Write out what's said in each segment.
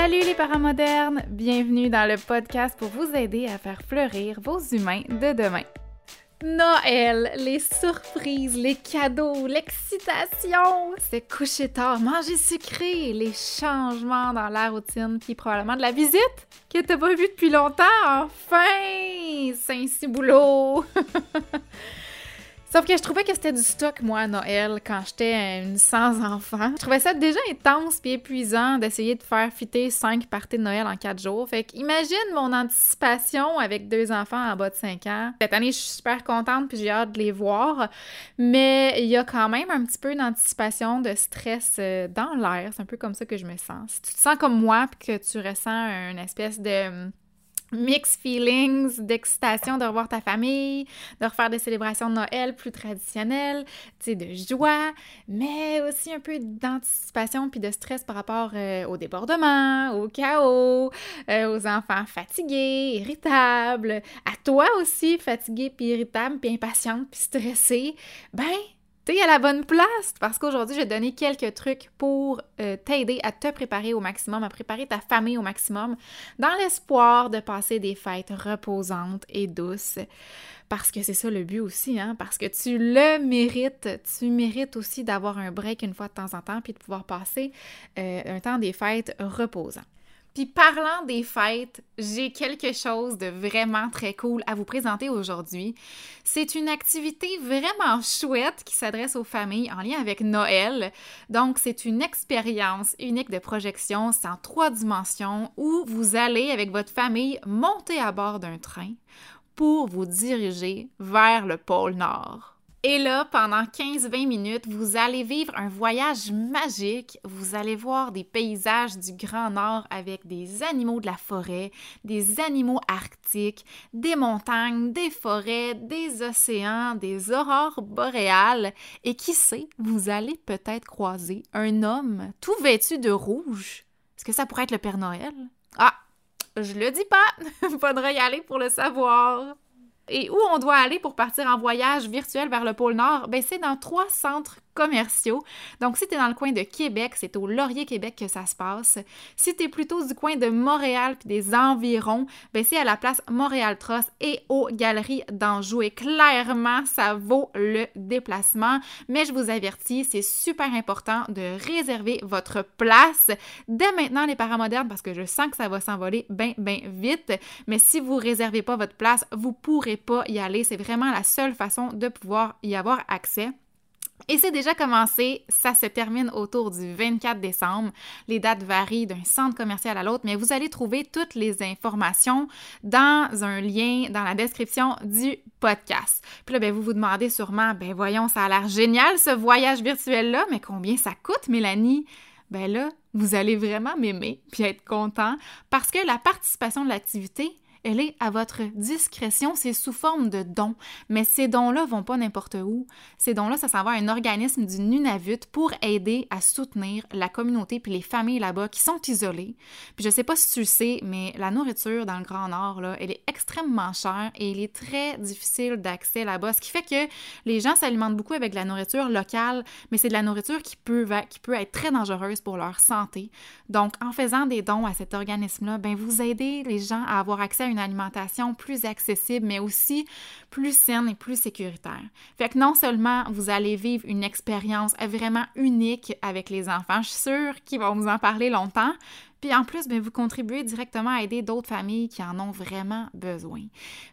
Salut les parents modernes! Bienvenue dans le podcast pour vous aider à faire fleurir vos humains de demain. Noël, les surprises, les cadeaux, l'excitation, se coucher tard, manger sucré, les changements dans la routine, puis probablement de la visite que t'as pas vue depuis longtemps. Enfin! Saint-Ciboulot! Sauf que je trouvais que c'était du stock, moi, à Noël, quand j'étais une sans enfant. Je trouvais ça déjà intense puis épuisant d'essayer de faire fitter cinq parties de Noël en quatre jours. Fait imagine mon anticipation avec deux enfants en bas de 5 ans. Cette année, je suis super contente puis j'ai hâte de les voir. Mais il y a quand même un petit peu d'anticipation, de stress euh, dans l'air. C'est un peu comme ça que je me sens. Si tu te sens comme moi puis que tu ressens une espèce de mixed feelings d'excitation de revoir ta famille, de refaire des célébrations de Noël plus traditionnelles, tu sais, de joie, mais aussi un peu d'anticipation puis de stress par rapport euh, au débordement, au chaos, euh, aux enfants fatigués, irritables, à toi aussi fatigué puis irritable puis impatiente puis stressé. Ben, à la bonne place parce qu'aujourd'hui, je vais donner quelques trucs pour euh, t'aider à te préparer au maximum, à préparer ta famille au maximum, dans l'espoir de passer des fêtes reposantes et douces. Parce que c'est ça le but aussi, hein? Parce que tu le mérites. Tu mérites aussi d'avoir un break une fois de temps en temps puis de pouvoir passer euh, un temps des fêtes reposant. Puis parlant des fêtes, j'ai quelque chose de vraiment très cool à vous présenter aujourd'hui. C'est une activité vraiment chouette qui s'adresse aux familles en lien avec Noël. Donc, c'est une expérience unique de projection, en trois dimensions où vous allez avec votre famille monter à bord d'un train pour vous diriger vers le pôle Nord. Et là, pendant 15-20 minutes, vous allez vivre un voyage magique. Vous allez voir des paysages du Grand Nord avec des animaux de la forêt, des animaux arctiques, des montagnes, des forêts, des océans, des aurores boréales. Et qui sait, vous allez peut-être croiser un homme tout vêtu de rouge. Est-ce que ça pourrait être le Père Noël? Ah, je le dis pas. Faudrait y aller pour le savoir. Et où on doit aller pour partir en voyage virtuel vers le pôle Nord? Ben, c'est dans trois centres commerciaux. Donc, si tu es dans le coin de Québec, c'est au Laurier Québec que ça se passe. Si tu es plutôt du coin de Montréal puis des environs, ben c'est à la place Montréal Tross et aux Galeries d'Anjou. Et clairement, ça vaut le déplacement. Mais je vous avertis, c'est super important de réserver votre place dès maintenant, les parents modernes, parce que je sens que ça va s'envoler bien, bien vite. Mais si vous réservez pas votre place, vous pourrez pas y aller. C'est vraiment la seule façon de pouvoir y avoir accès. Et c'est déjà commencé, ça se termine autour du 24 décembre. Les dates varient d'un centre commercial à l'autre, mais vous allez trouver toutes les informations dans un lien dans la description du podcast. Puis là, ben, vous vous demandez sûrement, ben voyons, ça a l'air génial ce voyage virtuel-là, mais combien ça coûte, Mélanie? Ben là, vous allez vraiment m'aimer puis être content parce que la participation de l'activité, elle est à votre discrétion, c'est sous forme de dons. Mais ces dons-là vont pas n'importe où. Ces dons-là, ça s'en va à un organisme du Nunavut pour aider à soutenir la communauté puis les familles là-bas qui sont isolées. Puis je sais pas si tu le sais, mais la nourriture dans le Grand Nord, là, elle est extrêmement chère et il est très difficile d'accès là-bas, ce qui fait que les gens s'alimentent beaucoup avec de la nourriture locale, mais c'est de la nourriture qui peut, qui peut être très dangereuse pour leur santé. Donc, en faisant des dons à cet organisme-là, ben vous aidez les gens à avoir accès à une alimentation plus accessible, mais aussi plus saine et plus sécuritaire. Fait que non seulement vous allez vivre une expérience vraiment unique avec les enfants, je suis sûre qu'ils vont vous en parler longtemps, puis en plus, bien, vous contribuez directement à aider d'autres familles qui en ont vraiment besoin.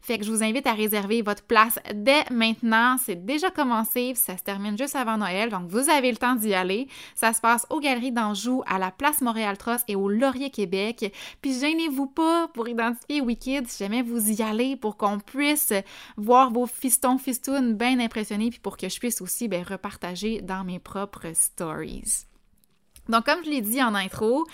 Fait que je vous invite à réserver votre place dès maintenant. C'est déjà commencé, ça se termine juste avant Noël, donc vous avez le temps d'y aller. Ça se passe aux Galeries d'Anjou, à la place Montréal Trost et au Laurier Québec. Puis gênez-vous pas pour identifier Wicked si jamais vous y allez pour qu'on puisse voir vos fistons fistounes bien impressionnés puis pour que je puisse aussi bien, repartager dans mes propres stories. Donc, comme je l'ai dit en intro,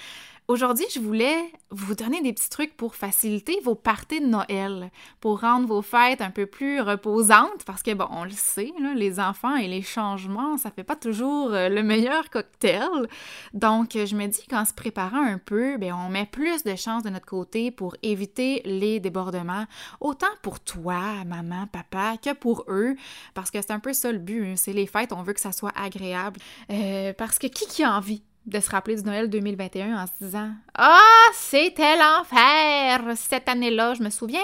Aujourd'hui, je voulais vous donner des petits trucs pour faciliter vos parties de Noël, pour rendre vos fêtes un peu plus reposantes, parce que, bon, on le sait, les enfants et les changements, ça fait pas toujours euh, le meilleur cocktail. Donc, je me dis qu'en se préparant un peu, bien, on met plus de chances de notre côté pour éviter les débordements, autant pour toi, maman, papa, que pour eux, parce que c'est un peu ça le but, hein, c'est les fêtes, on veut que ça soit agréable, euh, parce que qui qui a envie de se rappeler du Noël 2021 en se disant Ah, c'était l'enfer cette année-là, je me souviens.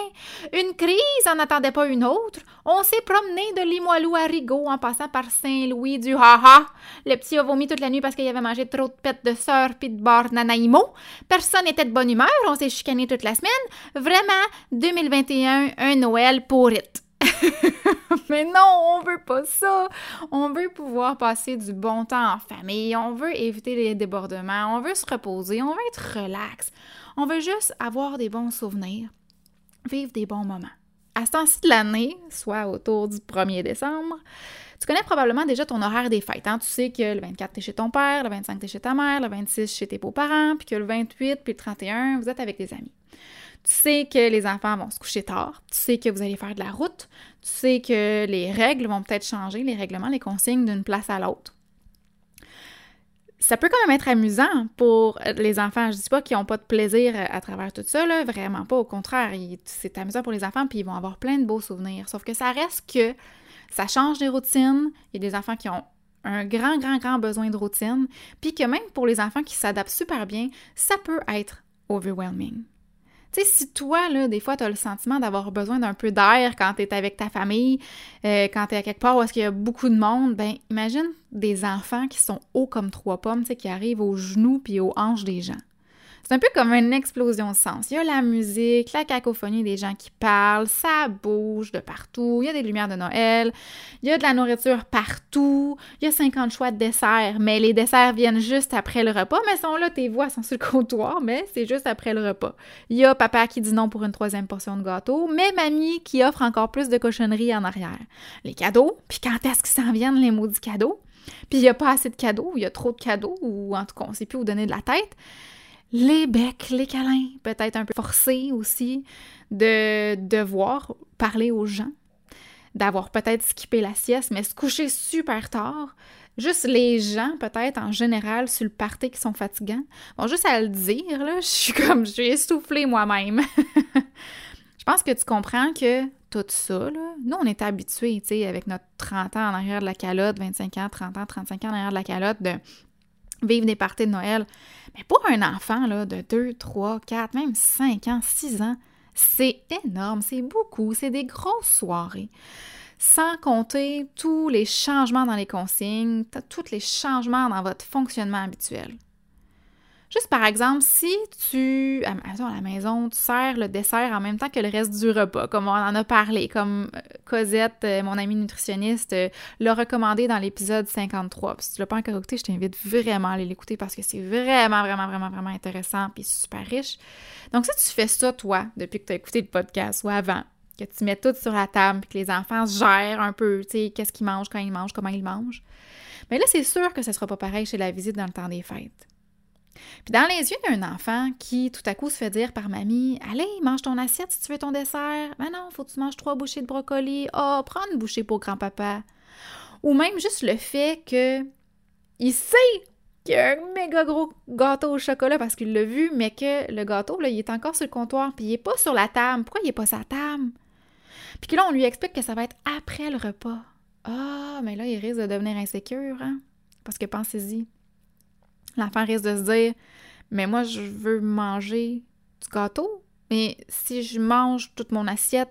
Une crise en attendait pas une autre. On s'est promené de Limoilou à Rigaud en passant par Saint-Louis du Haha. Le petit a vomi toute la nuit parce qu'il avait mangé trop de pètes de sœur pis de bord nanaïmo. Personne n'était de bonne humeur, on s'est chicané toute la semaine. Vraiment, 2021, un Noël pour it. Mais non, on veut pas ça. On veut pouvoir passer du bon temps en famille. On veut éviter les débordements. On veut se reposer. On veut être relax. On veut juste avoir des bons souvenirs, vivre des bons moments. À ce temps-ci de l'année, soit autour du 1er décembre, tu connais probablement déjà ton horaire des fêtes. Hein? Tu sais que le 24, tu es chez ton père, le 25, tu es chez ta mère, le 26, chez tes beaux-parents, puis que le 28, puis le 31, vous êtes avec des amis. Tu sais que les enfants vont se coucher tard. Tu sais que vous allez faire de la route. Tu sais que les règles vont peut-être changer, les règlements, les consignes d'une place à l'autre. Ça peut quand même être amusant pour les enfants. Je dis pas qu'ils n'ont pas de plaisir à travers tout ça, là, vraiment pas. Au contraire, c'est amusant pour les enfants, puis ils vont avoir plein de beaux souvenirs. Sauf que ça reste que ça change des routines. Il y a des enfants qui ont un grand, grand, grand besoin de routine, puis que même pour les enfants qui s'adaptent super bien, ça peut être overwhelming. Tu sais, si toi, là, des fois, tu as le sentiment d'avoir besoin d'un peu d'air quand tu es avec ta famille, euh, quand tu es à quelque part où est-ce qu'il y a beaucoup de monde, ben imagine des enfants qui sont hauts comme trois pommes, tu sais, qui arrivent aux genoux puis aux hanches des gens. C'est un peu comme une explosion de sens. Il y a la musique, la cacophonie des gens qui parlent, ça bouge de partout, il y a des lumières de Noël, il y a de la nourriture partout, il y a 50 choix de desserts, mais les desserts viennent juste après le repas, mais sont là, tes voix sont sur le comptoir, mais c'est juste après le repas. Il y a papa qui dit non pour une troisième portion de gâteau, mais mamie qui offre encore plus de cochonneries en arrière. Les cadeaux, puis quand est-ce qu'ils s'en viennent les maudits cadeaux? Puis il n'y a pas assez de cadeaux, il y a trop de cadeaux, ou en tout cas, on ne sait plus où donner de la tête les becs, les câlins, peut-être un peu forcés aussi, de devoir parler aux gens, d'avoir peut-être skippé la sieste, mais se coucher super tard. Juste les gens, peut-être en général, sur le party qui sont fatigants. Bon, juste à le dire, là, je suis comme, je suis essoufflée moi-même. je pense que tu comprends que tout ça, là, nous, on est habitués, tu sais, avec notre 30 ans en arrière de la calotte, 25 ans, 30 ans, 35 ans en arrière de la calotte, de vivre des parties de Noël. Mais pour un enfant là, de 2, 3, 4, même 5 ans, 6 ans, c'est énorme, c'est beaucoup, c'est des grosses soirées. Sans compter tous les changements dans les consignes, tous les changements dans votre fonctionnement habituel. Juste par exemple, si tu, à la maison, tu sers le dessert en même temps que le reste du repas, comme on en a parlé, comme euh, Cosette, euh, mon amie nutritionniste, euh, l'a recommandé dans l'épisode 53. si tu l'as pas encore écouté, je t'invite vraiment à aller l'écouter parce que c'est vraiment, vraiment, vraiment, vraiment intéressant et super riche. Donc, si tu fais ça, toi, depuis que tu as écouté le podcast ou avant, que tu mets tout sur la table que les enfants gèrent un peu, tu sais, qu'est-ce qu'ils mangent, quand ils mangent, comment ils mangent, mais là, c'est sûr que ce sera pas pareil chez la visite dans le temps des fêtes. Puis dans les yeux d'un enfant qui tout à coup se fait dire par mamie Allez, mange ton assiette si tu veux ton dessert. Mais non, faut que tu manges trois bouchées de brocoli. Oh, prends une bouchée pour grand-papa. Ou même juste le fait que il sait qu'il y a un méga gros gâteau au chocolat parce qu'il l'a vu, mais que le gâteau, là, il est encore sur le comptoir, puis il est pas sur la table. Pourquoi il est pas sur la table? Puis là, on lui explique que ça va être après le repas. Ah, mais là, il risque de devenir insécure, hein? Parce que pensez-y, L'enfant risque de se dire Mais moi, je veux manger du gâteau, mais si je mange toute mon assiette,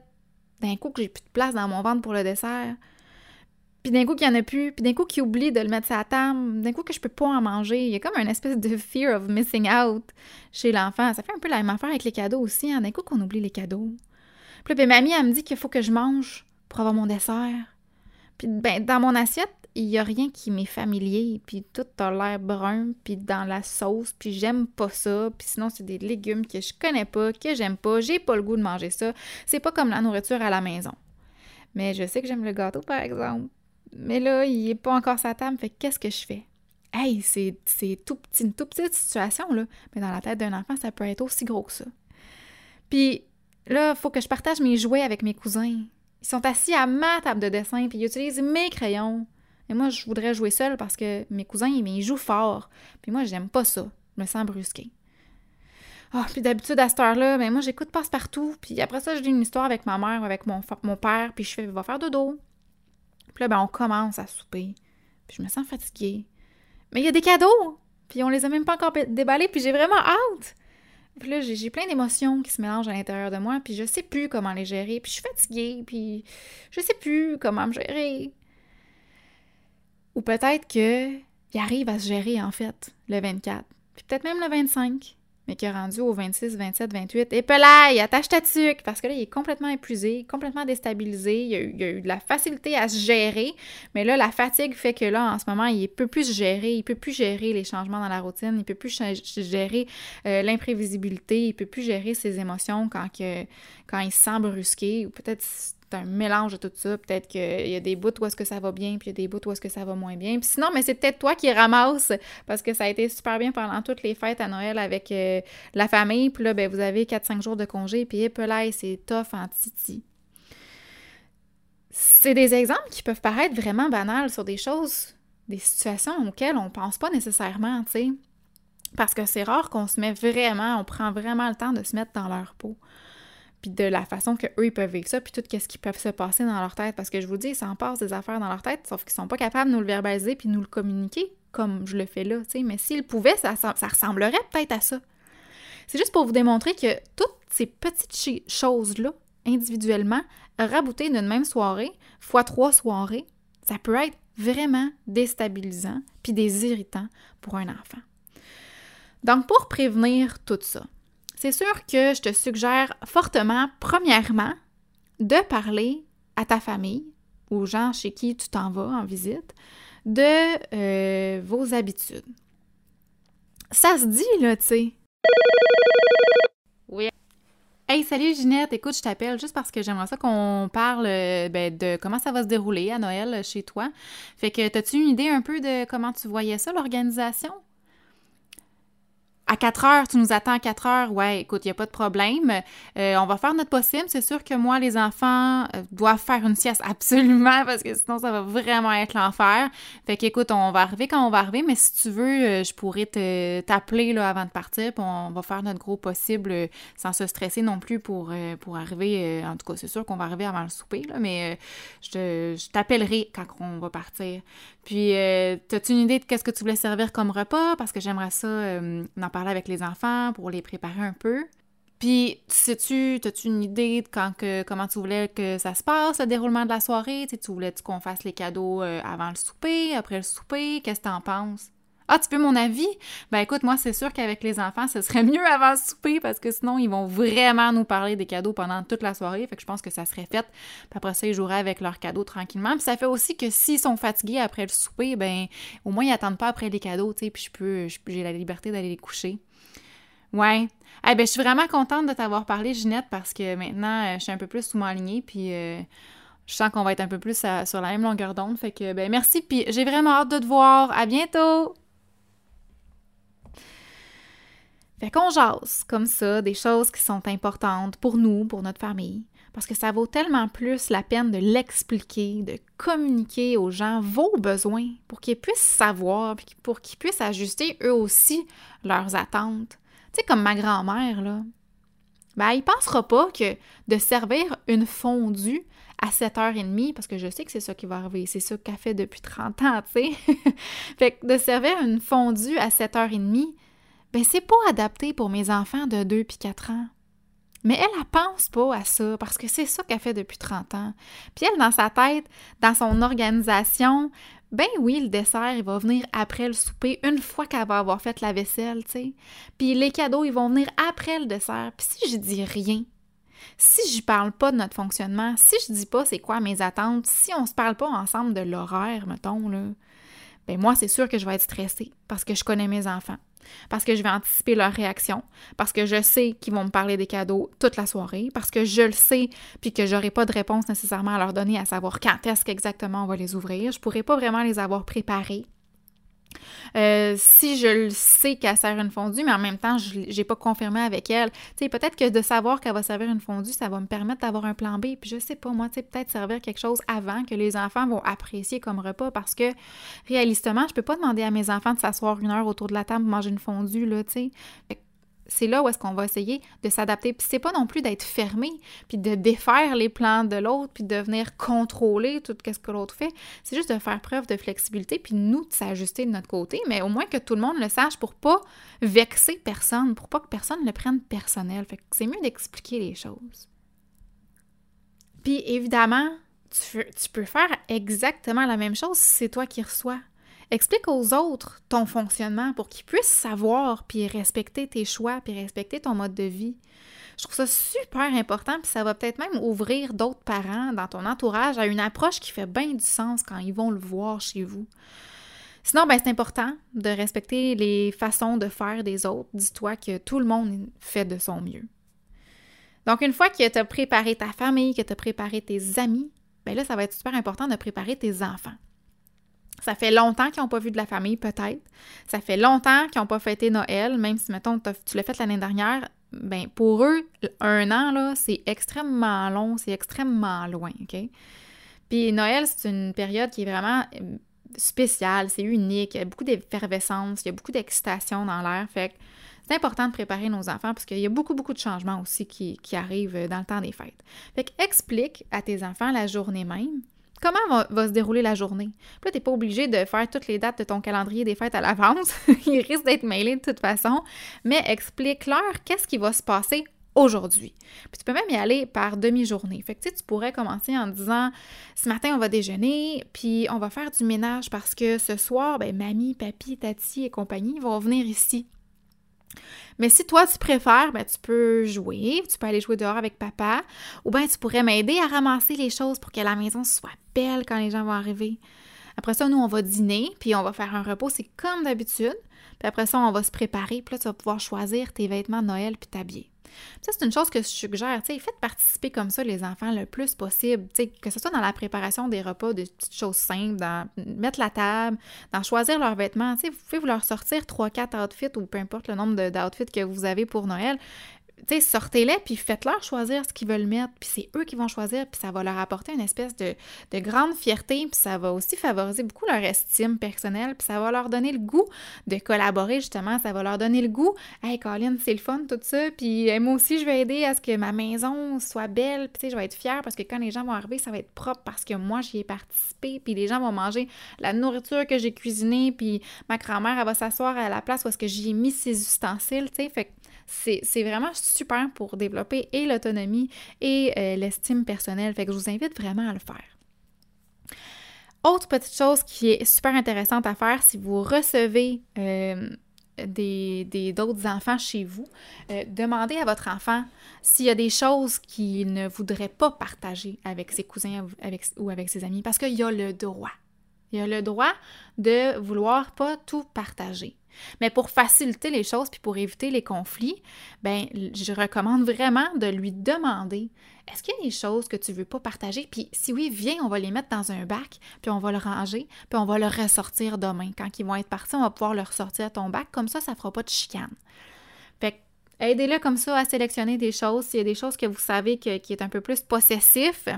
d'un coup que j'ai plus de place dans mon ventre pour le dessert, puis d'un coup qu'il n'y en a plus, puis d'un coup qu'il oublie de le mettre sur la table, d'un coup que je peux pas en manger. Il y a comme une espèce de fear of missing out chez l'enfant. Ça fait un peu la même affaire avec les cadeaux aussi, hein? d'un coup qu'on oublie les cadeaux. Puis là, ben, mamie, elle me dit qu'il faut que je mange pour avoir mon dessert. Puis ben, dans mon assiette, il n'y a rien qui m'est familier, puis tout a l'air brun, puis dans la sauce, puis j'aime pas ça, puis sinon c'est des légumes que je connais pas, que j'aime pas, j'ai pas le goût de manger ça. C'est pas comme la nourriture à la maison. Mais je sais que j'aime le gâteau, par exemple. Mais là, il est pas encore sa table, fait qu'est-ce que je fais? Hey, c'est tout une toute petite situation, là. Mais dans la tête d'un enfant, ça peut être aussi gros que ça. Puis là, il faut que je partage mes jouets avec mes cousins. Ils sont assis à ma table de dessin, puis ils utilisent mes crayons. Et moi, je voudrais jouer seule parce que mes cousins, ils jouent fort. Puis moi, j'aime pas ça. Je me sens brusquée. Ah, puis d'habitude, à cette heure-là, ben moi, j'écoute passe-partout. Puis après ça, je lis une histoire avec ma mère, avec mon, mon père, puis je fais « va faire dodo ». Puis là, ben on commence à souper. Puis je me sens fatiguée. Mais il y a des cadeaux! Puis on les a même pas encore déballés, puis j'ai vraiment hâte! Puis là, j'ai plein d'émotions qui se mélangent à l'intérieur de moi, puis je sais plus comment les gérer, puis je suis fatiguée, puis je sais plus comment me gérer. Ou peut-être que il arrive à se gérer, en fait, le 24, puis peut-être même le 25 mais qui est rendu au 26, 27, 28. Et pelaille, attache ta tuque! Parce que là, il est complètement épuisé, complètement déstabilisé. Il a, eu, de la facilité à se gérer. Mais là, la fatigue fait que là, en ce moment, il peut plus se gérer. Il peut plus gérer les changements dans la routine. Il peut plus gérer euh, l'imprévisibilité. Il peut plus gérer ses émotions quand, il se sent brusqué. Peut-être c'est un mélange de tout ça. Peut-être qu'il y a des bouts où est-ce que ça va bien, puis il y a des bouts où est-ce que ça va moins bien. Puis sinon, mais c'est peut-être toi qui ramasse parce que ça a été super bien pendant toutes les fêtes à Noël avec euh, la famille. Puis là, ben, vous avez 4-5 jours de congé, puis là, c'est tough en titi. C'est des exemples qui peuvent paraître vraiment banals sur des choses, des situations auxquelles on pense pas nécessairement, tu sais. Parce que c'est rare qu'on se met vraiment, on prend vraiment le temps de se mettre dans leur peau puis de la façon que eux ils peuvent vivre ça, puis tout ce qui peut se passer dans leur tête. Parce que je vous dis, ils s'en passent des affaires dans leur tête, sauf qu'ils sont pas capables de nous le verbaliser puis nous le communiquer comme je le fais là. Mais s'ils pouvaient, ça, ça ressemblerait peut-être à ça. C'est juste pour vous démontrer que toutes ces petites choses-là, individuellement, raboutées d'une même soirée, fois trois soirées, ça peut être vraiment déstabilisant puis des irritants pour un enfant. Donc, pour prévenir tout ça, c'est sûr que je te suggère fortement, premièrement, de parler à ta famille, aux gens chez qui tu t'en vas en visite, de euh, vos habitudes. Ça se dit, là, tu sais. Oui. Hey, salut Ginette, écoute, je t'appelle juste parce que j'aimerais ça qu'on parle euh, ben, de comment ça va se dérouler à Noël chez toi. Fait que, as-tu une idée un peu de comment tu voyais ça, l'organisation? À 4 heures, tu nous attends à 4 heures, ouais, écoute, il n'y a pas de problème. Euh, on va faire notre possible. C'est sûr que moi, les enfants euh, doivent faire une sieste absolument parce que sinon, ça va vraiment être l'enfer. Fait qu'écoute, on va arriver quand on va arriver, mais si tu veux, euh, je pourrais t'appeler là avant de partir, puis on va faire notre gros possible sans se stresser non plus pour, pour arriver. en tout cas, c'est sûr qu'on va arriver avant le souper, là, mais je, je t'appellerai quand on va partir. Puis, as-tu une idée de qu'est-ce que tu voulais servir comme repas? Parce que j'aimerais ça parler avec les enfants pour les préparer un peu. Puis, sais-tu, as-tu une idée de quand que, comment tu voulais que ça se passe, le déroulement de la soirée? Tu, voulais qu'on fasse les cadeaux euh, avant le souper, après le souper? Qu'est-ce que t'en penses? Ah, tu veux mon avis? Ben écoute, moi, c'est sûr qu'avec les enfants, ce serait mieux avant le souper parce que sinon, ils vont vraiment nous parler des cadeaux pendant toute la soirée. Fait que je pense que ça serait fait. Puis après ça, ils joueraient avec leurs cadeaux tranquillement. Puis ça fait aussi que s'ils sont fatigués après le souper, ben au moins, ils attendent pas après les cadeaux, tu sais. Puis je peux, j'ai la liberté d'aller les coucher. Ouais. Eh ben, je suis vraiment contente de t'avoir parlé, Ginette, parce que maintenant, euh, je suis un peu plus sous ma lignée, puis euh, je sens qu'on va être un peu plus sur la même longueur d'onde. Fait que, ben, merci, puis j'ai vraiment hâte de te voir. À bientôt! Fait qu'on jase comme ça des choses qui sont importantes pour nous, pour notre famille, parce que ça vaut tellement plus la peine de l'expliquer, de communiquer aux gens vos besoins pour qu'ils puissent savoir, pour qu'ils puissent ajuster eux aussi leurs attentes. Tu sais, comme ma grand-mère, là, ben, il pensera pas que de servir une fondue à 7h30, parce que je sais que c'est ça qui va arriver, c'est ça qu'elle fait depuis 30 ans, tu sais. fait que de servir une fondue à 7h30, ben c'est pas adapté pour mes enfants de 2 puis 4 ans. Mais elle, elle pense pas à ça parce que c'est ça qu'elle fait depuis 30 ans. Puis elle, dans sa tête, dans son organisation, ben oui, le dessert, il va venir après le souper, une fois qu'elle va avoir fait la vaisselle, tu sais. Puis les cadeaux, ils vont venir après le dessert. Puis si je dis rien, si je parle pas de notre fonctionnement, si je dis pas c'est quoi mes attentes, si on se parle pas ensemble de l'horaire, mettons, là, ben moi, c'est sûr que je vais être stressée parce que je connais mes enfants parce que je vais anticiper leur réaction, parce que je sais qu'ils vont me parler des cadeaux toute la soirée, parce que je le sais, puis que j'aurai pas de réponse nécessairement à leur donner à savoir quand est-ce qu'exactement on va les ouvrir. Je pourrais pas vraiment les avoir préparés. Euh, si je le sais qu'elle sert une fondue, mais en même temps, je n'ai pas confirmé avec elle, peut-être que de savoir qu'elle va servir une fondue, ça va me permettre d'avoir un plan B. Puis je sais pas, moi, tu sais, peut-être servir quelque chose avant que les enfants vont apprécier comme repas parce que réalistement, je peux pas demander à mes enfants de s'asseoir une heure autour de la table pour manger une fondue, là, tu sais. C'est là où est-ce qu'on va essayer de s'adapter. Puis c'est pas non plus d'être fermé, puis de défaire les plans de l'autre, puis de venir contrôler tout ce que l'autre fait. C'est juste de faire preuve de flexibilité, puis nous de s'ajuster de notre côté, mais au moins que tout le monde le sache pour pas vexer personne, pour pas que personne le prenne personnel. Fait c'est mieux d'expliquer les choses. Puis évidemment, tu peux faire exactement la même chose si c'est toi qui reçois. Explique aux autres ton fonctionnement pour qu'ils puissent savoir puis respecter tes choix puis respecter ton mode de vie. Je trouve ça super important puis ça va peut-être même ouvrir d'autres parents dans ton entourage à une approche qui fait bien du sens quand ils vont le voir chez vous. Sinon, ben, c'est important de respecter les façons de faire des autres. Dis-toi que tout le monde fait de son mieux. Donc, une fois que tu as préparé ta famille, que tu as préparé tes amis, ben là, ça va être super important de préparer tes enfants. Ça fait longtemps qu'ils n'ont pas vu de la famille, peut-être. Ça fait longtemps qu'ils n'ont pas fêté Noël, même si, mettons, tu l'as fait l'année dernière. Ben, pour eux, un an, là, c'est extrêmement long, c'est extrêmement loin, OK? Puis Noël, c'est une période qui est vraiment euh, spéciale, c'est unique, il y a beaucoup d'effervescence, il y a beaucoup d'excitation dans l'air, fait que c'est important de préparer nos enfants parce qu'il y a beaucoup, beaucoup de changements aussi qui, qui, arrivent dans le temps des fêtes. Fait que explique à tes enfants la journée même comment va, se dérouler la journée? Puis là, t'es pas obligé de faire toutes les dates de ton calendrier des fêtes à l'avance. Il risque d'être mêlé de toute façon. Mais explique-leur qu'est-ce qui va se passer aujourd'hui. Puis tu peux même y aller par demi-journée. Fait que tu pourrais commencer en disant ce matin on va déjeuner, puis on va faire du ménage parce que ce soir, ben mamie, papy, tati et compagnie vont venir ici. Mais si toi, tu préfères, ben, tu peux jouer, tu peux aller jouer dehors avec papa, ou bien tu pourrais m'aider à ramasser les choses pour que la maison soit belle quand les gens vont arriver. Après ça, nous, on va dîner, puis on va faire un repos, c'est comme d'habitude. Puis après ça, on va se préparer, puis là, tu vas pouvoir choisir tes vêtements Noël puis t'habiller. C'est une chose que je suggère. faites participer comme ça les enfants le plus possible. Que ce soit dans la préparation des repas, des petites choses simples, dans mettre la table, dans choisir leurs vêtements. Vous pouvez vous leur sortir 3-4 outfits ou peu importe le nombre d'outfits que vous avez pour Noël tu sais, sortez-les, puis faites-leur choisir ce qu'ils veulent mettre, puis c'est eux qui vont choisir, puis ça va leur apporter une espèce de, grande fierté, puis ça va aussi favoriser beaucoup leur estime personnelle, puis ça va leur donner le goût de collaborer, justement, ça va leur donner le goût, « Hey, Colin, c'est le fun, tout ça, puis moi aussi, je vais aider à ce que ma maison soit belle, puis je vais être fière, parce que quand les gens vont arriver, ça va être propre, parce que moi, j'y ai participé, puis les gens vont manger la nourriture que j'ai cuisinée, puis ma grand-mère, elle va s'asseoir à la place où que j'y ai mis ses ustensiles, tu sais, fait c'est vraiment super pour développer et l'autonomie et euh, l'estime personnelle. Fait que je vous invite vraiment à le faire. Autre petite chose qui est super intéressante à faire si vous recevez euh, des d'autres enfants chez vous, euh, demandez à votre enfant s'il y a des choses qu'il ne voudrait pas partager avec ses cousins ou avec ses amis, parce qu'il y a le droit. Il a le droit de vouloir pas tout partager. Mais pour faciliter les choses puis pour éviter les conflits, ben je recommande vraiment de lui demander est-ce qu'il y a des choses que tu veux pas partager? Puis si oui, viens, on va les mettre dans un bac, puis on va le ranger, puis on va le ressortir demain. Quand ils vont être partis, on va pouvoir le ressortir à ton bac. Comme ça ça fera pas de chicane. Fait aidez-le comme ça à sélectionner des choses, s'il y a des choses que vous savez qui est un peu plus possessif,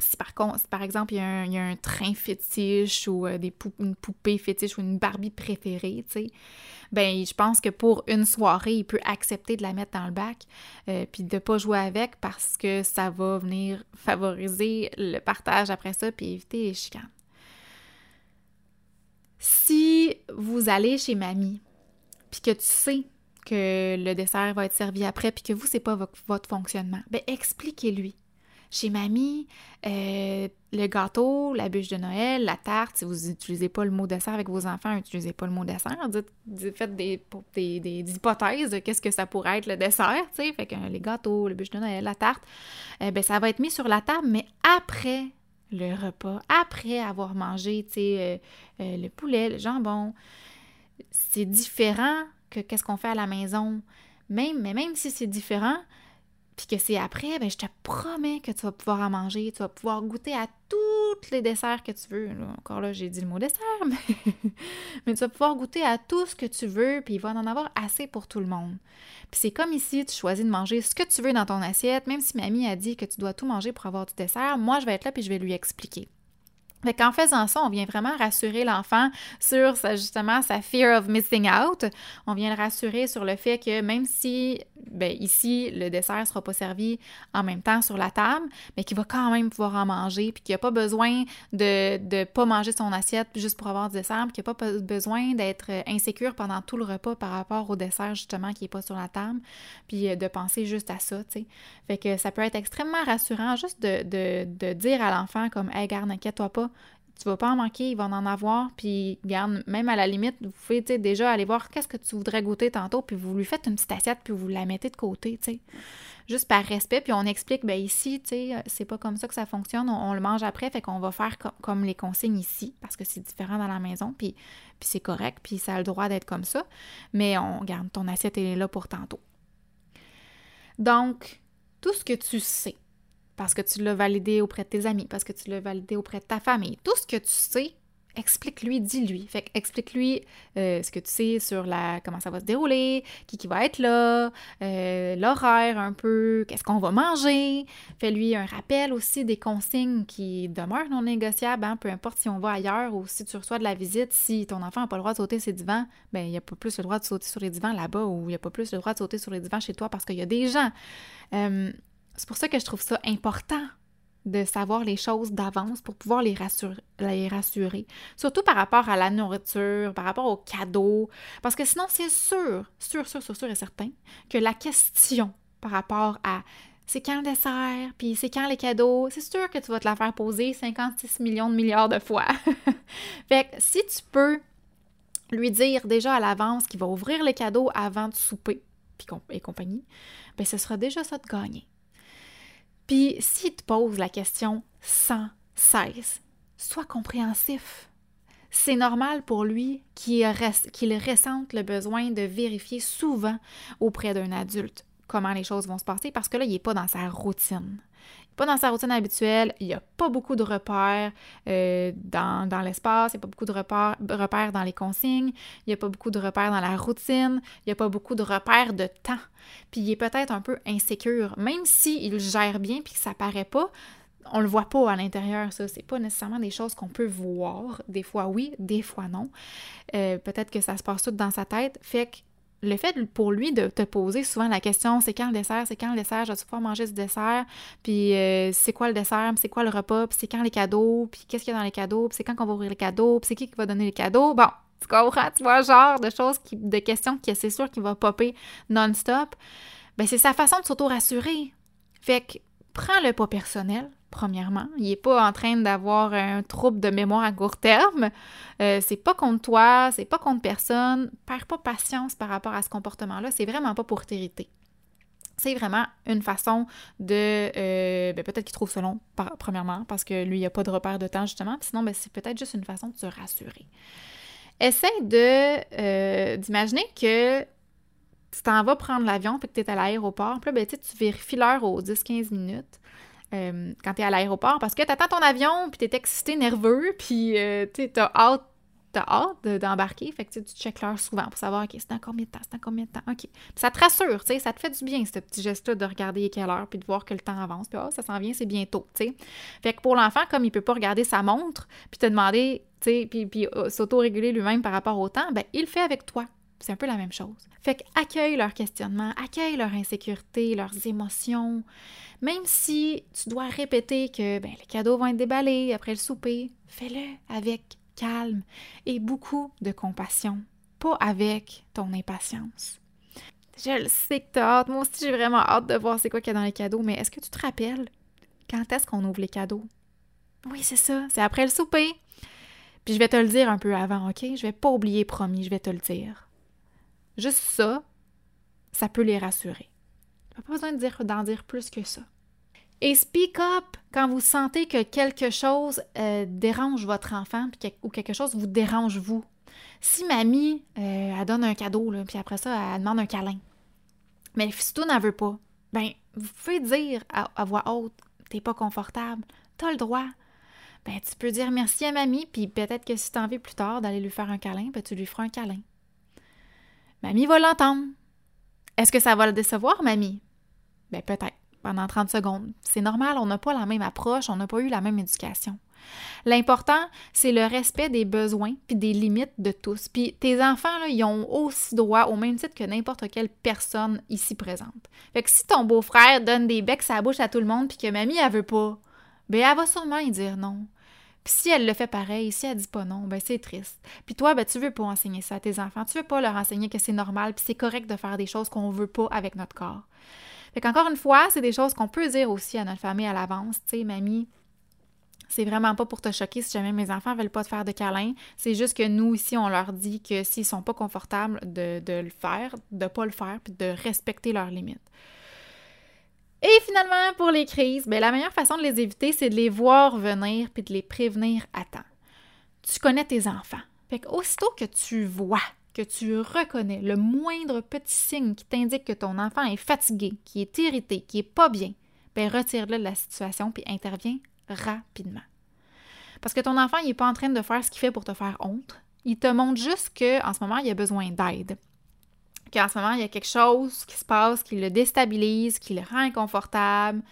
si par contre, exemple, il y, a un, train fétiche ou euh, des une poupée fétiche ou une Barbie préférée, tu sais, ben je pense que pour une soirée, il peut accepter de la mettre dans le bac euh, puis de pas jouer avec parce que ça va venir favoriser le partage après ça puis éviter les chicanes. Si vous allez chez mamie puis que tu sais que le dessert va être servi après puis que vous c'est pas votre fonctionnement, ben expliquez-lui chez mamie, euh, le gâteau, la bûche de Noël, la tarte, si vous n'utilisez pas le mot dessert avec vos enfants, n'utilisez pas le mot dessert. Dites, faites des, hypothèses de qu'est-ce que ça pourrait être le dessert, tu sais. Fait que les gâteaux, le bûche de Noël, la tarte, euh, ben, ça va être mis sur la table, mais après le repas, après avoir mangé, tu sais, euh, le poulet, le jambon. C'est différent que qu'est-ce qu'on fait à la maison. Mais même si c'est différent, puis que c'est après, ben, je te promets que tu vas pouvoir en manger, tu vas pouvoir goûter à tous les desserts que tu veux. encore là, j'ai dit le mot dessert, mais... tu vas pouvoir goûter à tout ce que tu veux, puis il va en avoir assez pour tout le monde. Puis c'est comme ici, tu choisis de manger ce que tu veux dans ton assiette, même si mamie a dit que tu dois tout manger pour avoir du dessert, moi je vais être là puis je vais lui expliquer. Fait qu'en faisant ça, on vient vraiment rassurer l'enfant sur justement sa fear of missing out. On vient le rassurer sur le fait que même si, ben, ici, le dessert ne sera pas servi en même temps sur la table, mais qu'il va quand même pouvoir en manger, puis qu'il n'a pas besoin de ne pas manger son assiette juste pour avoir du dessert, puis qu'il n'a pas besoin d'être insécure pendant tout le repas par rapport au dessert justement qui n'est pas sur la table, puis euh, de penser juste à ça, tu sais. Fait que ça peut être extrêmement rassurant juste de, de, de dire à l'enfant comme « Hey, garde, n'inquiète-toi pas, tu vas pas en manquer, il va en avoir, puis garde, même à la limite, vous pouvez déjà aller voir qu'est-ce que tu voudrais goûter tantôt, puis vous lui faites une petite assiette, puis vous la mettez de côté, tu sais. Juste par respect, puis on explique, ben ici, tu sais, c'est pas comme ça que ça fonctionne, on, le mange après, fait qu'on va faire comme les consignes ici, parce que c'est différent dans la maison, puis, puis c'est correct, puis ça a le droit d'être comme ça, mais on garde, ton assiette, elle est là pour tantôt. Donc, tout ce que tu sais, parce que tu l'as validé auprès de tes amis, parce que tu l'as validé auprès de ta famille. Tout ce que tu sais, explique-lui, dis-lui. Fait explique-lui euh, ce que tu sais sur la comment ça va se dérouler, qui qui va être là, euh, l'horaire un peu, qu'est-ce qu'on va manger. Fais-lui un rappel aussi des consignes qui demeurent non négociables, hein, peu importe si on va ailleurs ou si tu reçois de la visite, si ton enfant n'a pas le droit de sauter ses divans, ben il n'y a pas plus le droit de sauter sur les divans là-bas ou il n'y a pas plus le droit de sauter sur les divans chez toi parce qu'il y a des gens. Euh, c'est pour ça que je trouve ça important de savoir les choses d'avance pour pouvoir les rassurer, les rassurer. Surtout par rapport à la nourriture, par rapport aux cadeaux. Parce que sinon, c'est sûr, sûr, sûr, sûr, sûr et certain que la question par rapport à c'est quand le dessert, puis c'est quand les cadeaux, c'est sûr que tu vas te la faire poser 56 millions de milliards de fois. fait que si tu peux lui dire déjà à l'avance qu'il va ouvrir les cadeaux avant de souper puis et compagnie, ben ce sera déjà ça de gagner. Puis s'il te pose la question sans cesse, sois compréhensif. C'est normal pour lui qu'il ressente le besoin de vérifier souvent auprès d'un adulte comment les choses vont se passer parce que là, il n'est pas dans sa routine pas dans sa routine habituelle, il n'y a pas beaucoup de repères euh, dans, l'espace, il n'y a pas beaucoup de repères, dans les consignes, il n'y a pas beaucoup de repères dans la routine, il n'y a pas beaucoup de repères de temps. Puis il est peut-être un peu insécure, même s'il gère bien puis que ça paraît pas, on le voit pas à l'intérieur, ça. C'est pas nécessairement des choses qu'on peut voir. Des fois oui, des fois non. Euh, peut-être que ça se passe tout dans sa tête. Fait que le fait pour lui de te poser souvent la question c'est quand le dessert, c'est quand le dessert, je vais pouvoir manger ce dessert, puis euh, c'est quoi le dessert, c'est quoi le repas, puis c'est quand les cadeaux, puis qu'est-ce qu'il y a dans les cadeaux, puis c'est quand qu'on va ouvrir les cadeaux, puis c'est qui qui va donner les cadeaux? Bon, tu comprends, tu vois, genre de choses, qui, de questions qui c'est sûr qu'il va popper non-stop. Ben c'est sa façon de s'auto-rassurer. Fait que prends-le pas personnel, premièrement. Il n'est pas en train d'avoir un trouble de mémoire à court terme. Euh, c'est pas contre toi, c'est pas contre personne. Perds pas patience par rapport à ce comportement-là. C'est vraiment pas pour t'irriter. C'est vraiment une façon de... Euh, ben, peut-être qu'il trouve ça long, premièrement, parce que lui, il n'y a pas de repère de temps, justement. sinon, ben, c'est peut-être juste une façon de se rassurer. Essaye euh, d'imaginer que tu t'en vas prendre l'avion puis que tu es à l'aéroport. Puis là, ben, tu vérifies l'heure aux 10-15 minutes. Euh, quand tu es à l'aéroport parce que tu attends ton avion, puis tu es excité, nerveux, puis euh, tu as hâte t'as hâte d'embarquer, fait que tu checkes l'heure souvent pour savoir, OK, c'est dans combien de temps, c'est dans combien de temps, OK. Puis ça te rassure, tu sais, ça te fait du bien, ce petit geste-là de regarder quelle heure, puis de voir que le temps avance, puis oh, ça s'en vient, c'est bientôt, tu sais. Fait que pour l'enfant, comme il peut pas regarder sa montre, puis te demander, tu sais, puis, puis euh, s'auto-réguler lui-même par rapport au temps, ben il le fait avec toi. C'est un peu la même chose. Fait que accueille leurs questionnements, accueille leur insécurité, leurs émotions. Même si tu dois répéter que ben, les cadeaux vont être déballés après le souper, fais-le avec calme et beaucoup de compassion, pas avec ton impatience. Je le sais que t'as hâte. Moi aussi, j'ai vraiment hâte de voir c'est quoi qu'il y a dans les cadeaux, mais est-ce que tu te rappelles quand est-ce qu'on ouvre les cadeaux? Oui, c'est ça. C'est après le souper. Puis je vais te le dire un peu avant, OK? Je vais pas oublier, promis, je vais te le dire. Juste ça, ça peut les rassurer. Pas besoin d'en dire, dire plus que ça. Et speak up quand vous sentez que quelque chose euh, dérange votre enfant ou quelque chose vous dérange vous. Si mamie, euh, elle donne un cadeau, là, puis après ça, elle demande un câlin, mais Fiston n'en veut pas, ben, vous pouvez dire à, voix haute, t'es pas confortable, t'as le droit. Ben, tu peux dire merci à mamie, puis peut-être que si t'as envie plus tard d'aller lui faire un câlin, ben, tu lui feras un câlin. Mamie va l'entendre. Est-ce que ça va le décevoir, mamie? Ben peut-être, pendant 30 secondes. C'est normal, on n'a pas la même approche, on n'a pas eu la même éducation. L'important, c'est le respect des besoins puis des limites de tous. Puis tes enfants, ils ont aussi droit, au même titre que n'importe quelle personne ici présente. Fait que si ton beau-frère donne des becs à la bouche à tout le monde puis que mamie, elle veut pas, ben elle va sûrement y dire non. Si elle le fait pareil, si elle dit pas non, ben c'est triste. Puis toi, ben tu veux pas enseigner ça à tes enfants, tu veux pas leur enseigner que c'est normal puis c'est correct de faire des choses qu'on veut pas avec notre corps. Fait qu'encore une fois, c'est des choses qu'on peut dire aussi à notre famille à l'avance, tu sais, mamie, c'est vraiment pas pour te choquer si jamais mes enfants veulent pas te faire de câlin. C'est juste que nous, ici, on leur dit que s'ils sont pas confortables de, le faire, de pas le faire, puis de respecter leurs limites. Et finalement, pour les crises, ben, la meilleure façon de les éviter, c'est de les voir venir puis de les prévenir à temps. Tu connais tes enfants. Fait qu'aussitôt que tu vois, que tu reconnais le moindre petit signe qui t'indique que ton enfant est fatigué, qui est irrité, qui est pas bien, ben retire-le de la situation puis interviens rapidement. Parce que ton enfant, il n'est pas en train de faire ce qu'il fait pour te faire honte. Il te montre juste qu'en ce moment, il a besoin d'aide. Qu'en ce moment, il y a quelque chose qui se passe qui le déstabilise, qui le rend inconfortable,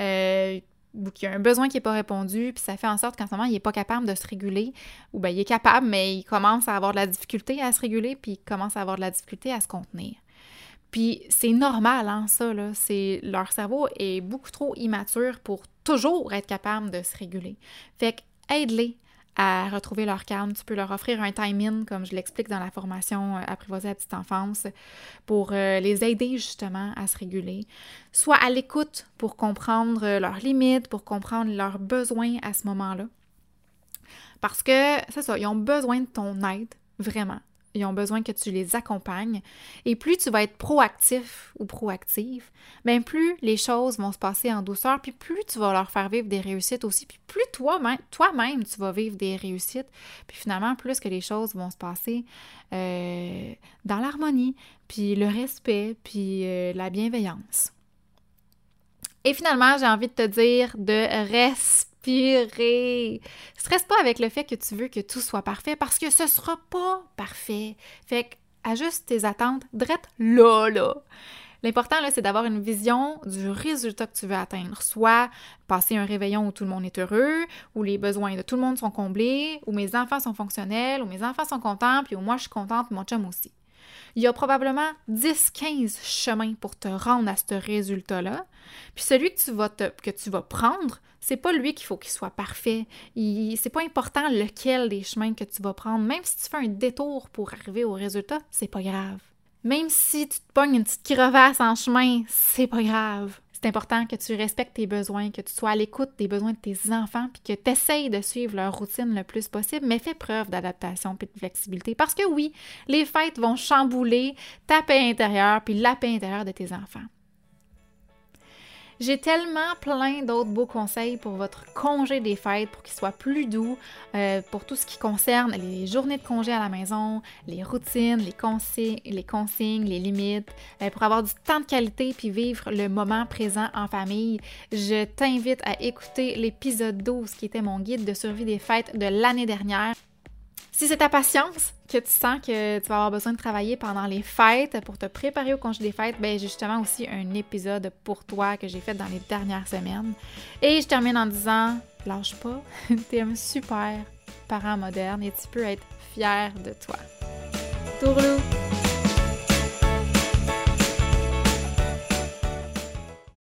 euh, ou qu'il y a un besoin qui n'est pas répondu, puis ça fait en sorte qu'en ce moment, il n'est pas capable de se réguler, ou bien il est capable, mais il commence à avoir de la difficulté à se réguler, puis il commence à avoir de la difficulté à se contenir. Puis c'est normal, hein, ça, là. C'est, leur cerveau est beaucoup trop immature pour toujours être capable de se réguler. Fait que aide-les à retrouver leur calme. Tu peux leur offrir un time-in, comme je l'explique dans la formation euh, Apprivoiser la petite enfance, pour euh, les aider justement à se réguler. Soit à l'écoute pour comprendre euh, leurs limites, pour comprendre leurs besoins à ce moment-là. Parce que, c'est ça, ils ont besoin de ton aide, vraiment ils ont besoin que tu les accompagnes. Et plus tu vas être proactif ou proactive, bien plus les choses vont se passer en douceur, puis plus tu vas leur faire vivre des réussites aussi, puis plus toi-même, toi-même, tu vas vivre des réussites, puis finalement, plus que les choses vont se passer euh, dans l'harmonie, puis le respect, puis euh, la bienveillance. Et finalement, j'ai envie de te dire de respirer. Stresse pas avec le fait que tu veux que tout soit parfait parce que ce sera pas parfait. Fait que ajuste tes attentes drette là, là. L'important, là, c'est d'avoir une vision du résultat que tu veux atteindre. Soit passer un réveillon où tout le monde est heureux, où les besoins de tout le monde sont comblés, où mes enfants sont fonctionnels, où mes enfants sont contents, puis où moi je suis contente, mon chum aussi. Il y a probablement 10-15 chemins pour te rendre à ce résultat-là. Puis celui que tu vas, que tu vas prendre, c'est pas lui qu'il faut qu'il soit parfait. C'est pas important lequel des chemins que tu vas prendre. Même si tu fais un détour pour arriver au résultat, c'est pas grave. Même si tu te pognes une petite crevasse en chemin, c'est pas grave. C'est important que tu respectes tes besoins, que tu sois à l'écoute des besoins de tes enfants, puis que tu essayes de suivre leur routine le plus possible, mais fais preuve d'adaptation et de flexibilité. Parce que oui, les fêtes vont chambouler ta paix intérieure puis la paix intérieure de tes enfants. J'ai tellement plein d'autres beaux conseils pour votre congé des fêtes pour qu'il soit plus doux, euh, pour tout ce qui concerne les journées de congé à la maison, les routines, les, consignes, les, consignes, les limites, euh, pour avoir du temps de qualité puis vivre le moment présent en famille. Je t'invite à écouter l'épisode 12 qui était mon guide de survie des fêtes de l'année dernière. Si c'est ta patience que tu sens que tu vas avoir besoin de travailler pendant les fêtes pour te préparer au congé des fêtes, ben justement aussi un épisode pour toi que j'ai fait dans les dernières semaines. Et je termine en disant lâche pas, tu es un super parent moderne et tu peux être fier de toi. Tourlou!